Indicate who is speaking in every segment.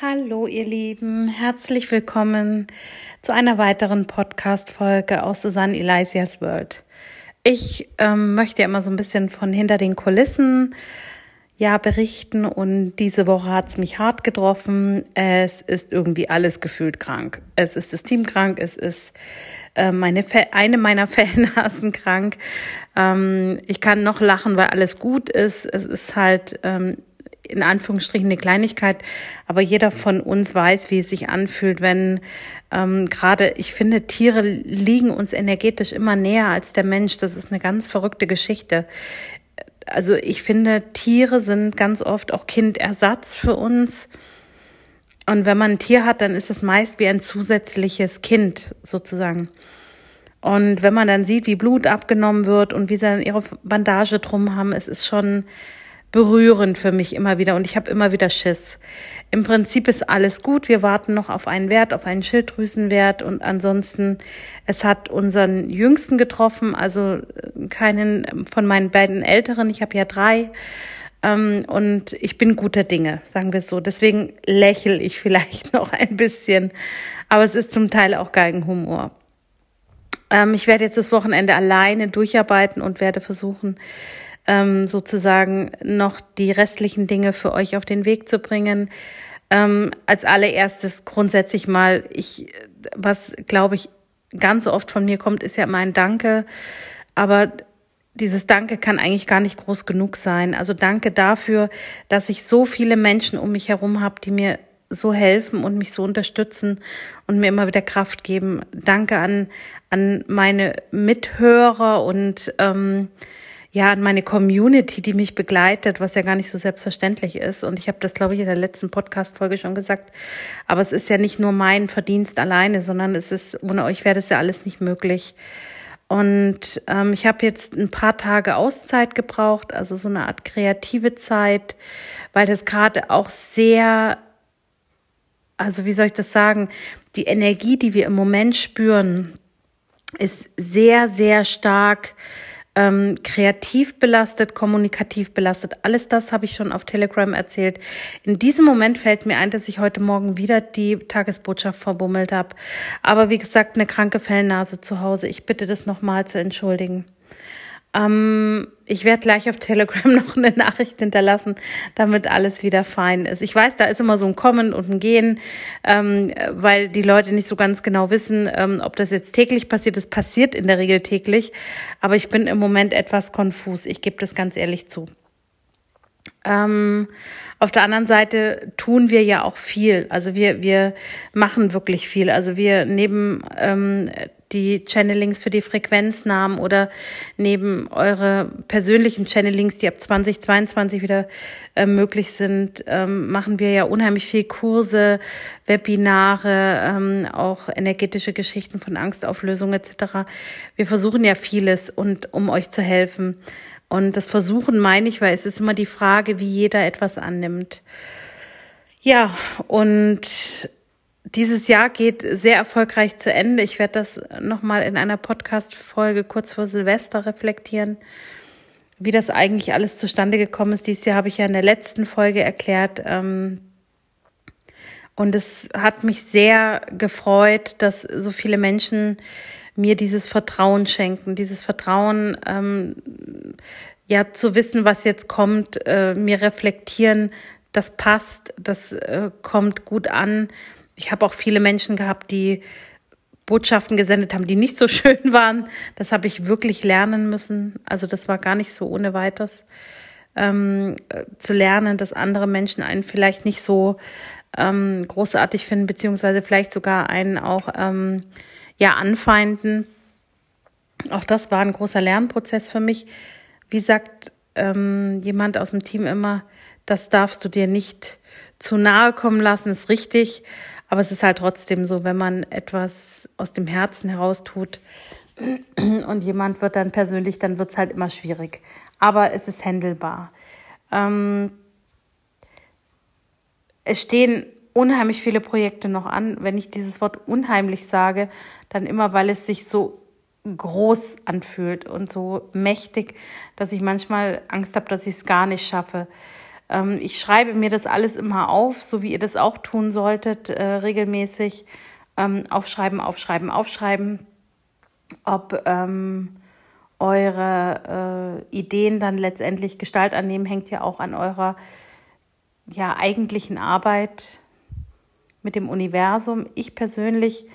Speaker 1: Hallo ihr Lieben, herzlich willkommen zu einer weiteren Podcast-Folge aus Susanne Elizias World. Ich ähm, möchte ja immer so ein bisschen von hinter den Kulissen ja berichten und diese Woche hat es mich hart getroffen. Es ist irgendwie alles gefühlt krank. Es ist das Team krank, es ist äh, meine eine meiner Fellnasen krank. Ähm, ich kann noch lachen, weil alles gut ist. Es ist halt ähm, in Anführungsstrichen eine Kleinigkeit, aber jeder von uns weiß, wie es sich anfühlt, wenn ähm, gerade, ich finde, Tiere liegen uns energetisch immer näher als der Mensch. Das ist eine ganz verrückte Geschichte. Also ich finde, Tiere sind ganz oft auch Kindersatz für uns. Und wenn man ein Tier hat, dann ist es meist wie ein zusätzliches Kind sozusagen. Und wenn man dann sieht, wie Blut abgenommen wird und wie sie dann ihre Bandage drum haben, es ist schon berührend für mich immer wieder und ich habe immer wieder Schiss. Im Prinzip ist alles gut. Wir warten noch auf einen Wert, auf einen Schilddrüsenwert und ansonsten, es hat unseren Jüngsten getroffen, also äh, keinen von meinen beiden Älteren. Ich habe ja drei. Ähm, und ich bin guter Dinge, sagen wir so. Deswegen lächel ich vielleicht noch ein bisschen. Aber es ist zum Teil auch Geigenhumor. Ähm, ich werde jetzt das Wochenende alleine durcharbeiten und werde versuchen, ähm, sozusagen noch die restlichen Dinge für euch auf den Weg zu bringen. Ähm, als allererstes grundsätzlich mal, ich, was glaube ich ganz oft von mir kommt, ist ja immer ein Danke. Aber dieses Danke kann eigentlich gar nicht groß genug sein. Also danke dafür, dass ich so viele Menschen um mich herum habe, die mir so helfen und mich so unterstützen und mir immer wieder Kraft geben. Danke an, an meine Mithörer und ähm, ja, an meine Community, die mich begleitet, was ja gar nicht so selbstverständlich ist. Und ich habe das, glaube ich, in der letzten Podcast-Folge schon gesagt. Aber es ist ja nicht nur mein Verdienst alleine, sondern es ist, ohne euch wäre das ja alles nicht möglich. Und ähm, ich habe jetzt ein paar Tage Auszeit gebraucht, also so eine Art kreative Zeit, weil das gerade auch sehr, also wie soll ich das sagen, die Energie, die wir im Moment spüren, ist sehr, sehr stark ähm, kreativ belastet, kommunikativ belastet. Alles das habe ich schon auf Telegram erzählt. In diesem Moment fällt mir ein, dass ich heute Morgen wieder die Tagesbotschaft verbummelt habe. Aber wie gesagt, eine kranke Fellnase zu Hause. Ich bitte das nochmal zu entschuldigen. Ähm, ich werde gleich auf Telegram noch eine Nachricht hinterlassen, damit alles wieder fein ist. Ich weiß, da ist immer so ein Kommen und ein Gehen, ähm, weil die Leute nicht so ganz genau wissen, ähm, ob das jetzt täglich passiert. Es passiert in der Regel täglich, aber ich bin im Moment etwas konfus. Ich gebe das ganz ehrlich zu. Ähm, auf der anderen Seite tun wir ja auch viel. Also wir, wir machen wirklich viel. Also wir neben ähm, die Channelings für die Frequenznamen oder neben eure persönlichen Channelings, die ab 2022 wieder äh, möglich sind, ähm, machen wir ja unheimlich viel Kurse, Webinare, ähm, auch energetische Geschichten von Angstauflösung etc. Wir versuchen ja vieles und um euch zu helfen. Und das Versuchen meine ich, weil es ist immer die Frage, wie jeder etwas annimmt. Ja, und dieses Jahr geht sehr erfolgreich zu Ende. Ich werde das nochmal in einer Podcast-Folge kurz vor Silvester reflektieren, wie das eigentlich alles zustande gekommen ist. Dieses Jahr habe ich ja in der letzten Folge erklärt. Ähm, und es hat mich sehr gefreut, dass so viele Menschen mir dieses Vertrauen schenken, dieses Vertrauen, ähm, ja, zu wissen, was jetzt kommt, äh, mir reflektieren, das passt, das äh, kommt gut an ich habe auch viele Menschen gehabt, die Botschaften gesendet haben, die nicht so schön waren. Das habe ich wirklich lernen müssen. Also das war gar nicht so ohne weiteres. Ähm, zu lernen, dass andere Menschen einen vielleicht nicht so ähm, großartig finden, beziehungsweise vielleicht sogar einen auch ähm, ja anfeinden. Auch das war ein großer Lernprozess für mich. Wie sagt ähm, jemand aus dem Team immer, das darfst du dir nicht zu nahe kommen lassen, ist richtig. Aber es ist halt trotzdem so, wenn man etwas aus dem Herzen heraus tut und jemand wird dann persönlich, dann wird es halt immer schwierig. Aber es ist händelbar. Ähm, es stehen unheimlich viele Projekte noch an. Wenn ich dieses Wort unheimlich sage, dann immer, weil es sich so groß anfühlt und so mächtig, dass ich manchmal Angst habe, dass ich es gar nicht schaffe. Ähm, ich schreibe mir das alles immer auf, so wie ihr das auch tun solltet, äh, regelmäßig. Ähm, aufschreiben, aufschreiben, aufschreiben. Ob ähm, eure äh, Ideen dann letztendlich Gestalt annehmen, hängt ja auch an eurer ja eigentlichen Arbeit mit dem Universum. Ich persönlich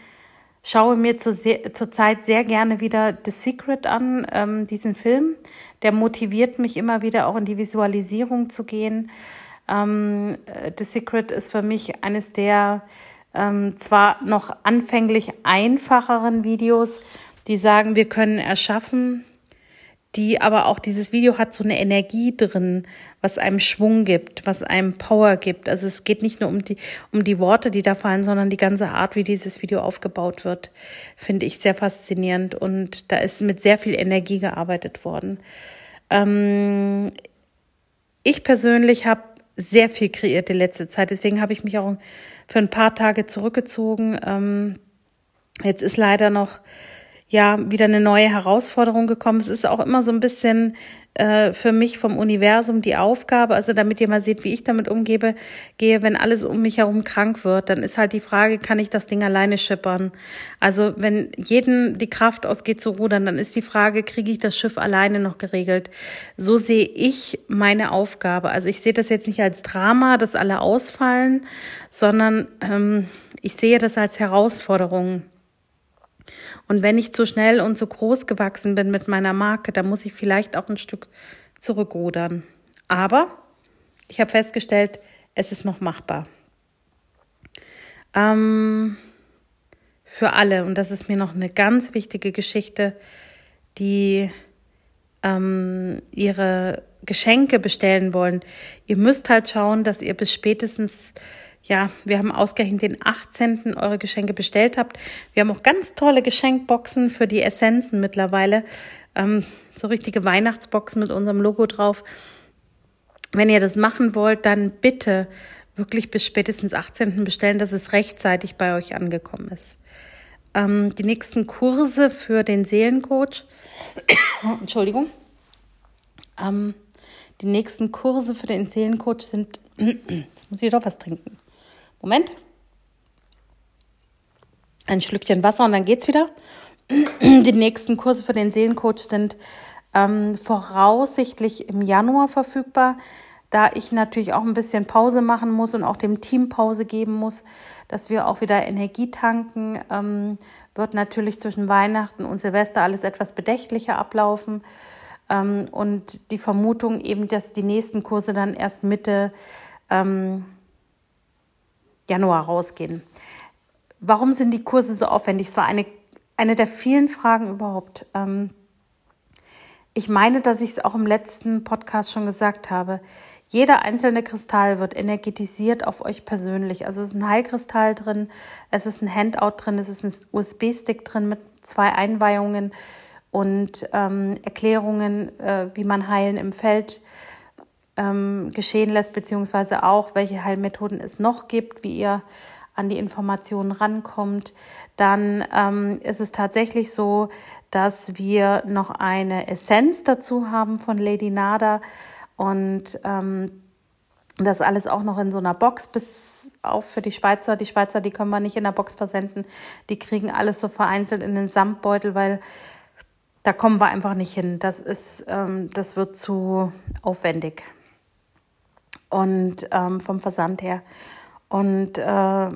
Speaker 1: schaue mir zur, zur Zeit sehr gerne wieder The Secret an, ähm, diesen Film. Der motiviert mich immer wieder auch in die Visualisierung zu gehen. Ähm, The Secret ist für mich eines der ähm, zwar noch anfänglich einfacheren Videos, die sagen, wir können erschaffen, die aber auch dieses Video hat so eine Energie drin, was einem Schwung gibt, was einem Power gibt. Also es geht nicht nur um die, um die Worte, die da fallen, sondern die ganze Art, wie dieses Video aufgebaut wird, finde ich sehr faszinierend. Und da ist mit sehr viel Energie gearbeitet worden. Ähm, ich persönlich habe sehr viel kreiert die letzte Zeit, deswegen habe ich mich auch für ein paar Tage zurückgezogen. Ähm, jetzt ist leider noch ja wieder eine neue Herausforderung gekommen. Es ist auch immer so ein bisschen äh, für mich vom Universum die Aufgabe, also damit ihr mal seht, wie ich damit umgebe, gehe, wenn alles um mich herum krank wird, dann ist halt die Frage, kann ich das Ding alleine schippern? Also wenn jeden die Kraft ausgeht zu rudern, dann ist die Frage, kriege ich das Schiff alleine noch geregelt? So sehe ich meine Aufgabe. Also ich sehe das jetzt nicht als Drama, dass alle ausfallen, sondern ähm, ich sehe das als Herausforderung. Und wenn ich zu schnell und zu groß gewachsen bin mit meiner Marke, dann muss ich vielleicht auch ein Stück zurückrudern. Aber ich habe festgestellt, es ist noch machbar. Ähm, für alle, und das ist mir noch eine ganz wichtige Geschichte, die ähm, ihre Geschenke bestellen wollen. Ihr müsst halt schauen, dass ihr bis spätestens ja, wir haben ausgerechnet den 18. eure Geschenke bestellt habt. Wir haben auch ganz tolle Geschenkboxen für die Essenzen mittlerweile. Ähm, so richtige Weihnachtsboxen mit unserem Logo drauf. Wenn ihr das machen wollt, dann bitte wirklich bis spätestens 18. bestellen, dass es rechtzeitig bei euch angekommen ist. Ähm, die nächsten Kurse für den Seelencoach, Entschuldigung, ähm, die nächsten Kurse für den Seelencoach sind, jetzt muss ich doch was trinken. Moment. Ein Schlückchen Wasser und dann geht's wieder. Die nächsten Kurse für den Seelencoach sind ähm, voraussichtlich im Januar verfügbar, da ich natürlich auch ein bisschen Pause machen muss und auch dem Team Pause geben muss, dass wir auch wieder Energie tanken, ähm, wird natürlich zwischen Weihnachten und Silvester alles etwas bedächtlicher ablaufen. Ähm, und die Vermutung eben, dass die nächsten Kurse dann erst Mitte ähm, Januar rausgehen. Warum sind die Kurse so aufwendig? Es war eine, eine der vielen Fragen überhaupt. Ähm, ich meine, dass ich es auch im letzten Podcast schon gesagt habe. Jeder einzelne Kristall wird energetisiert auf euch persönlich. Also es ist ein Heilkristall drin, es ist ein Handout drin, es ist ein USB-Stick drin mit zwei Einweihungen und ähm, Erklärungen, äh, wie man Heilen im Feld ähm, geschehen lässt, beziehungsweise auch, welche Heilmethoden es noch gibt, wie ihr an die Informationen rankommt, dann ähm, ist es tatsächlich so, dass wir noch eine Essenz dazu haben von Lady Nada und ähm, das alles auch noch in so einer Box bis auf für die Schweizer. Die Schweizer, die können wir nicht in der Box versenden. Die kriegen alles so vereinzelt in den Samtbeutel, weil da kommen wir einfach nicht hin. Das ist, ähm, das wird zu aufwendig und ähm, vom Versand her. Und äh,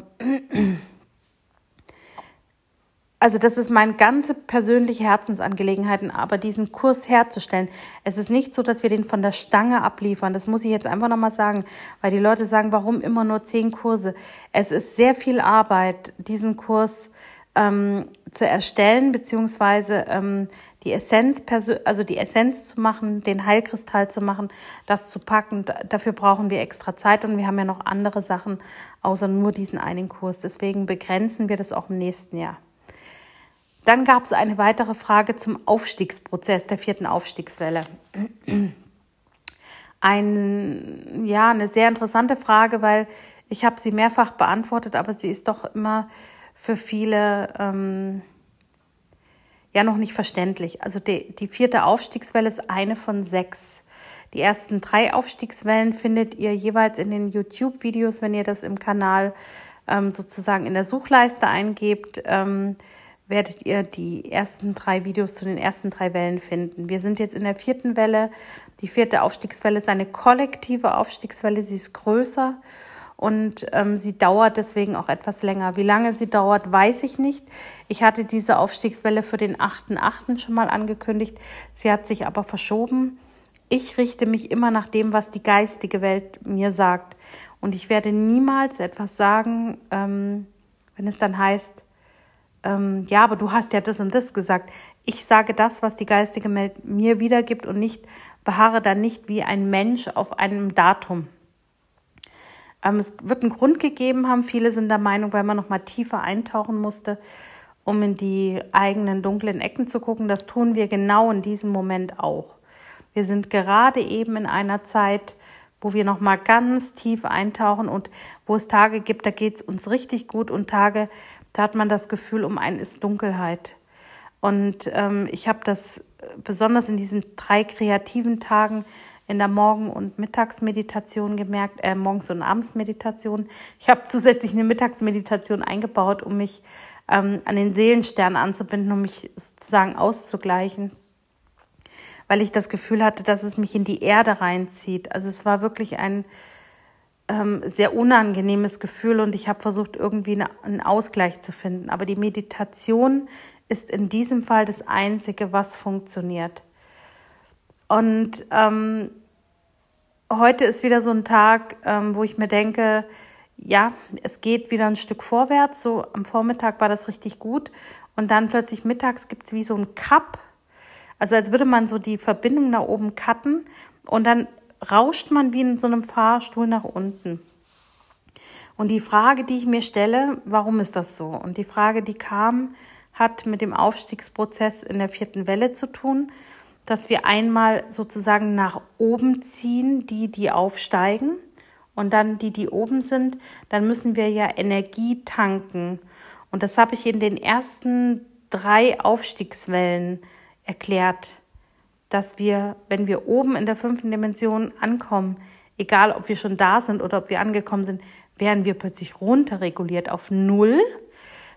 Speaker 1: also das ist meine ganze persönliche Herzensangelegenheit, aber diesen Kurs herzustellen. Es ist nicht so, dass wir den von der Stange abliefern. Das muss ich jetzt einfach nochmal sagen, weil die Leute sagen, warum immer nur zehn Kurse? Es ist sehr viel Arbeit, diesen Kurs ähm, zu erstellen, beziehungsweise ähm, die Essenz, also die Essenz zu machen, den Heilkristall zu machen, das zu packen. Dafür brauchen wir extra Zeit und wir haben ja noch andere Sachen außer nur diesen einen Kurs. Deswegen begrenzen wir das auch im nächsten Jahr. Dann gab es eine weitere Frage zum Aufstiegsprozess der vierten Aufstiegswelle. Ein, ja, eine sehr interessante Frage, weil ich habe sie mehrfach beantwortet, aber sie ist doch immer für viele ähm, ja noch nicht verständlich. Also die, die vierte Aufstiegswelle ist eine von sechs. Die ersten drei Aufstiegswellen findet ihr jeweils in den YouTube-Videos, wenn ihr das im Kanal ähm, sozusagen in der Suchleiste eingebt. Ähm, werdet ihr die ersten drei Videos zu den ersten drei Wellen finden. Wir sind jetzt in der vierten Welle. Die vierte Aufstiegswelle ist eine kollektive Aufstiegswelle. Sie ist größer und ähm, sie dauert deswegen auch etwas länger. Wie lange sie dauert, weiß ich nicht. Ich hatte diese Aufstiegswelle für den 8.8. schon mal angekündigt. Sie hat sich aber verschoben. Ich richte mich immer nach dem, was die geistige Welt mir sagt. Und ich werde niemals etwas sagen, ähm, wenn es dann heißt, ähm, ja, aber du hast ja das und das gesagt. Ich sage das, was die geistige Welt mir wiedergibt und nicht beharre dann nicht wie ein Mensch auf einem Datum. Ähm, es wird einen Grund gegeben haben. Viele sind der Meinung, weil man noch mal tiefer eintauchen musste, um in die eigenen dunklen Ecken zu gucken. Das tun wir genau in diesem Moment auch. Wir sind gerade eben in einer Zeit, wo wir noch mal ganz tief eintauchen und wo es Tage gibt, da geht es uns richtig gut und Tage, da hat man das Gefühl, um einen ist Dunkelheit. Und ähm, ich habe das besonders in diesen drei kreativen Tagen in der Morgen- und Mittagsmeditation gemerkt, äh, Morgens- und Abendsmeditation. Ich habe zusätzlich eine Mittagsmeditation eingebaut, um mich ähm, an den Seelenstern anzubinden, um mich sozusagen auszugleichen, weil ich das Gefühl hatte, dass es mich in die Erde reinzieht. Also es war wirklich ein ähm, sehr unangenehmes Gefühl und ich habe versucht, irgendwie eine, einen Ausgleich zu finden. Aber die Meditation ist in diesem Fall das Einzige, was funktioniert. Und ähm, heute ist wieder so ein Tag, ähm, wo ich mir denke, ja, es geht wieder ein Stück vorwärts. So am Vormittag war das richtig gut. Und dann plötzlich mittags gibt es wie so ein Cup. Also als würde man so die Verbindung nach oben cutten und dann rauscht man wie in so einem Fahrstuhl nach unten. Und die Frage, die ich mir stelle, warum ist das so? Und die Frage, die kam, hat mit dem Aufstiegsprozess in der vierten Welle zu tun dass wir einmal sozusagen nach oben ziehen, die, die aufsteigen und dann die, die oben sind, dann müssen wir ja Energie tanken. Und das habe ich in den ersten drei Aufstiegswellen erklärt, dass wir, wenn wir oben in der fünften Dimension ankommen, egal ob wir schon da sind oder ob wir angekommen sind, werden wir plötzlich runterreguliert auf Null,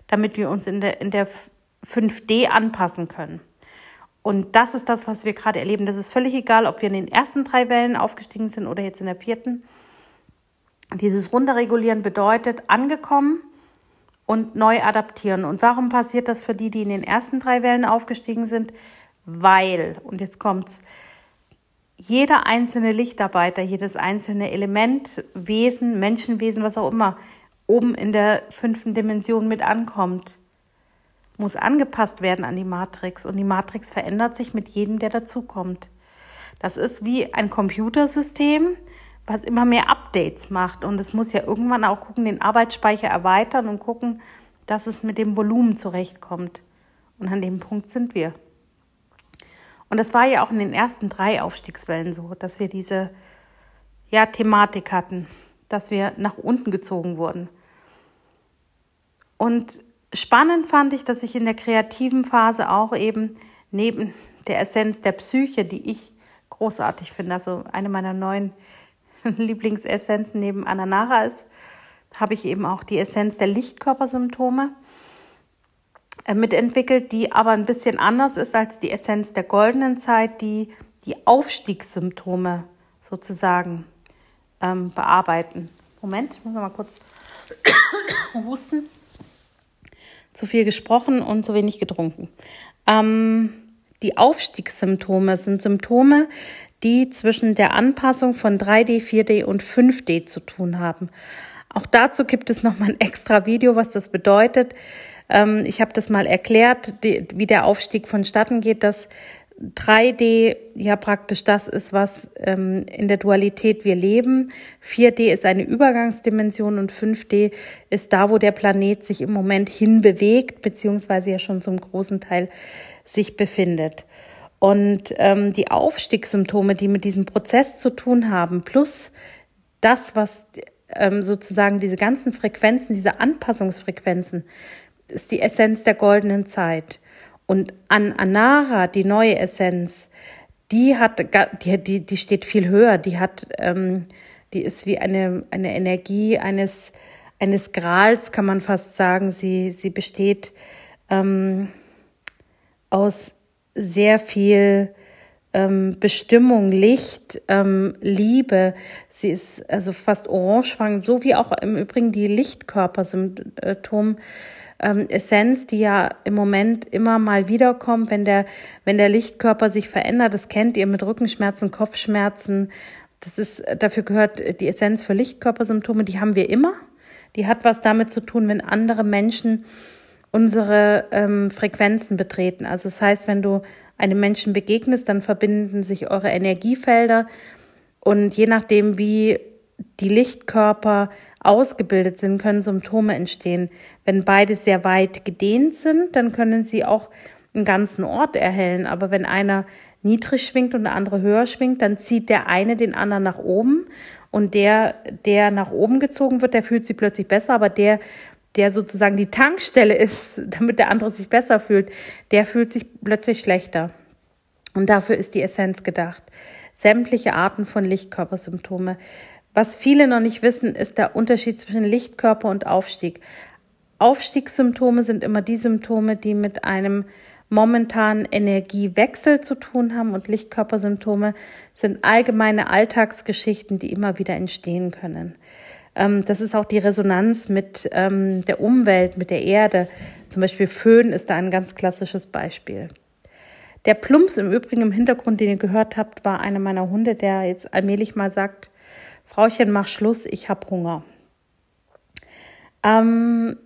Speaker 1: damit wir uns in der, in der 5D anpassen können. Und das ist das, was wir gerade erleben. Das ist völlig egal, ob wir in den ersten drei Wellen aufgestiegen sind oder jetzt in der vierten. Dieses Runterregulieren bedeutet angekommen und neu adaptieren. Und warum passiert das für die, die in den ersten drei Wellen aufgestiegen sind? Weil, und jetzt kommt's, jeder einzelne Lichtarbeiter, jedes einzelne Element, Wesen, Menschenwesen, was auch immer, oben in der fünften Dimension mit ankommt muss angepasst werden an die Matrix und die Matrix verändert sich mit jedem, der dazukommt. Das ist wie ein Computersystem, was immer mehr Updates macht und es muss ja irgendwann auch gucken, den Arbeitsspeicher erweitern und gucken, dass es mit dem Volumen zurechtkommt. Und an dem Punkt sind wir. Und das war ja auch in den ersten drei Aufstiegswellen so, dass wir diese ja, Thematik hatten, dass wir nach unten gezogen wurden. Und Spannend fand ich, dass ich in der kreativen Phase auch eben neben der Essenz der Psyche, die ich großartig finde, also eine meiner neuen Lieblingsessenzen neben Ananara ist, habe ich eben auch die Essenz der Lichtkörpersymptome äh, mitentwickelt, die aber ein bisschen anders ist als die Essenz der goldenen Zeit, die die Aufstiegssymptome sozusagen ähm, bearbeiten. Moment, muss wir mal kurz husten zu viel gesprochen und zu wenig getrunken. Ähm, die Aufstiegssymptome sind Symptome, die zwischen der Anpassung von 3D, 4D und 5D zu tun haben. Auch dazu gibt es nochmal ein extra Video, was das bedeutet. Ähm, ich habe das mal erklärt, wie der Aufstieg vonstatten geht, dass 3D ja praktisch das ist, was ähm, in der Dualität wir leben. 4D ist eine Übergangsdimension und 5D ist da, wo der Planet sich im Moment hinbewegt, beziehungsweise ja schon zum großen Teil sich befindet. Und ähm, die Aufstiegssymptome, die mit diesem Prozess zu tun haben, plus das, was ähm, sozusagen diese ganzen Frequenzen, diese Anpassungsfrequenzen, ist die Essenz der goldenen Zeit. Und an Anara, die neue Essenz, die hat, die, die, die steht viel höher. Die hat, ähm, die ist wie eine, eine Energie eines, eines Grals, kann man fast sagen. Sie, sie besteht ähm, aus sehr viel ähm, Bestimmung, Licht, ähm, Liebe. Sie ist also fast orangefarbig, so wie auch im Übrigen die Lichtkörpersymptom. Ähm, Essenz, die ja im Moment immer mal wiederkommt, wenn der, wenn der Lichtkörper sich verändert. Das kennt ihr mit Rückenschmerzen, Kopfschmerzen. Das ist, dafür gehört die Essenz für Lichtkörpersymptome. Die haben wir immer. Die hat was damit zu tun, wenn andere Menschen unsere ähm, Frequenzen betreten. Also das heißt, wenn du einem Menschen begegnest, dann verbinden sich eure Energiefelder und je nachdem, wie die Lichtkörper ausgebildet sind, können Symptome entstehen. Wenn beide sehr weit gedehnt sind, dann können sie auch einen ganzen Ort erhellen. Aber wenn einer niedrig schwingt und der andere höher schwingt, dann zieht der eine den anderen nach oben und der, der nach oben gezogen wird, der fühlt sich plötzlich besser, aber der, der sozusagen die Tankstelle ist, damit der andere sich besser fühlt, der fühlt sich plötzlich schlechter. Und dafür ist die Essenz gedacht. Sämtliche Arten von Lichtkörpersymptome. Was viele noch nicht wissen, ist der Unterschied zwischen Lichtkörper und Aufstieg. Aufstiegssymptome sind immer die Symptome, die mit einem momentanen Energiewechsel zu tun haben und Lichtkörpersymptome sind allgemeine Alltagsgeschichten, die immer wieder entstehen können. Ähm, das ist auch die Resonanz mit ähm, der Umwelt, mit der Erde. Zum Beispiel Föhn ist da ein ganz klassisches Beispiel. Der Plumps im Übrigen im Hintergrund, den ihr gehört habt, war einer meiner Hunde, der jetzt allmählich mal sagt, Frauchen, mach Schluss, ich hab Hunger. Ähm,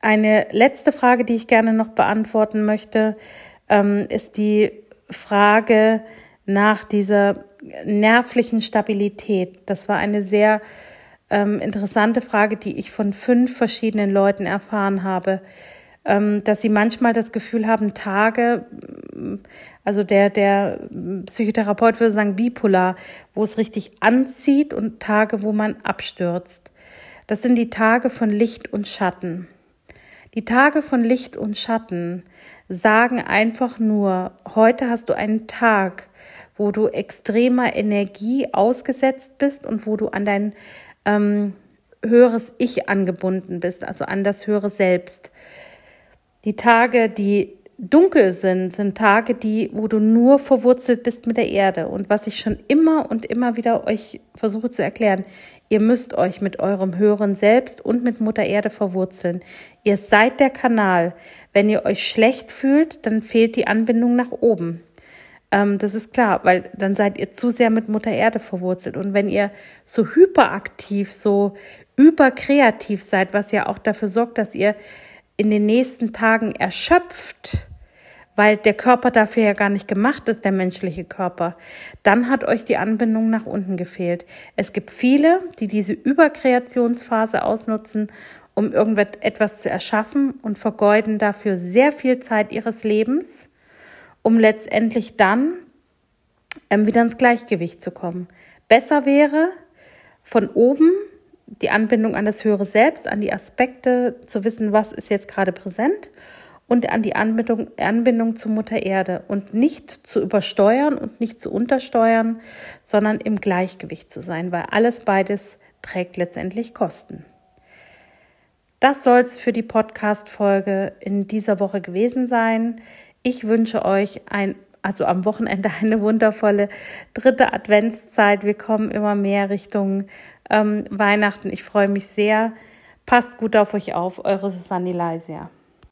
Speaker 1: eine letzte Frage, die ich gerne noch beantworten möchte, ähm, ist die Frage nach dieser nervlichen Stabilität. Das war eine sehr ähm, interessante Frage, die ich von fünf verschiedenen Leuten erfahren habe, dass sie manchmal das Gefühl haben, Tage, also der, der Psychotherapeut würde sagen bipolar, wo es richtig anzieht und Tage, wo man abstürzt. Das sind die Tage von Licht und Schatten. Die Tage von Licht und Schatten sagen einfach nur, heute hast du einen Tag, wo du extremer Energie ausgesetzt bist und wo du an dein ähm, höheres Ich angebunden bist, also an das höhere Selbst. Die Tage, die dunkel sind, sind Tage, die, wo du nur verwurzelt bist mit der Erde. Und was ich schon immer und immer wieder euch versuche zu erklären, ihr müsst euch mit eurem höheren Selbst und mit Mutter Erde verwurzeln. Ihr seid der Kanal. Wenn ihr euch schlecht fühlt, dann fehlt die Anbindung nach oben. Ähm, das ist klar, weil dann seid ihr zu sehr mit Mutter Erde verwurzelt. Und wenn ihr so hyperaktiv, so überkreativ seid, was ja auch dafür sorgt, dass ihr in den nächsten Tagen erschöpft, weil der Körper dafür ja gar nicht gemacht ist, der menschliche Körper, dann hat euch die Anbindung nach unten gefehlt. Es gibt viele, die diese Überkreationsphase ausnutzen, um irgendetwas zu erschaffen und vergeuden dafür sehr viel Zeit ihres Lebens, um letztendlich dann ähm, wieder ins Gleichgewicht zu kommen. Besser wäre, von oben die Anbindung an das höhere Selbst, an die Aspekte, zu wissen, was ist jetzt gerade präsent und an die Anbindung, Anbindung zu Mutter Erde und nicht zu übersteuern und nicht zu untersteuern, sondern im Gleichgewicht zu sein, weil alles beides trägt letztendlich Kosten. Das soll es für die Podcast-Folge in dieser Woche gewesen sein. Ich wünsche euch ein also am Wochenende eine wundervolle dritte Adventszeit. Wir kommen immer mehr Richtung ähm, Weihnachten. Ich freue mich sehr. Passt gut auf euch auf. Eure Susanne Leisia.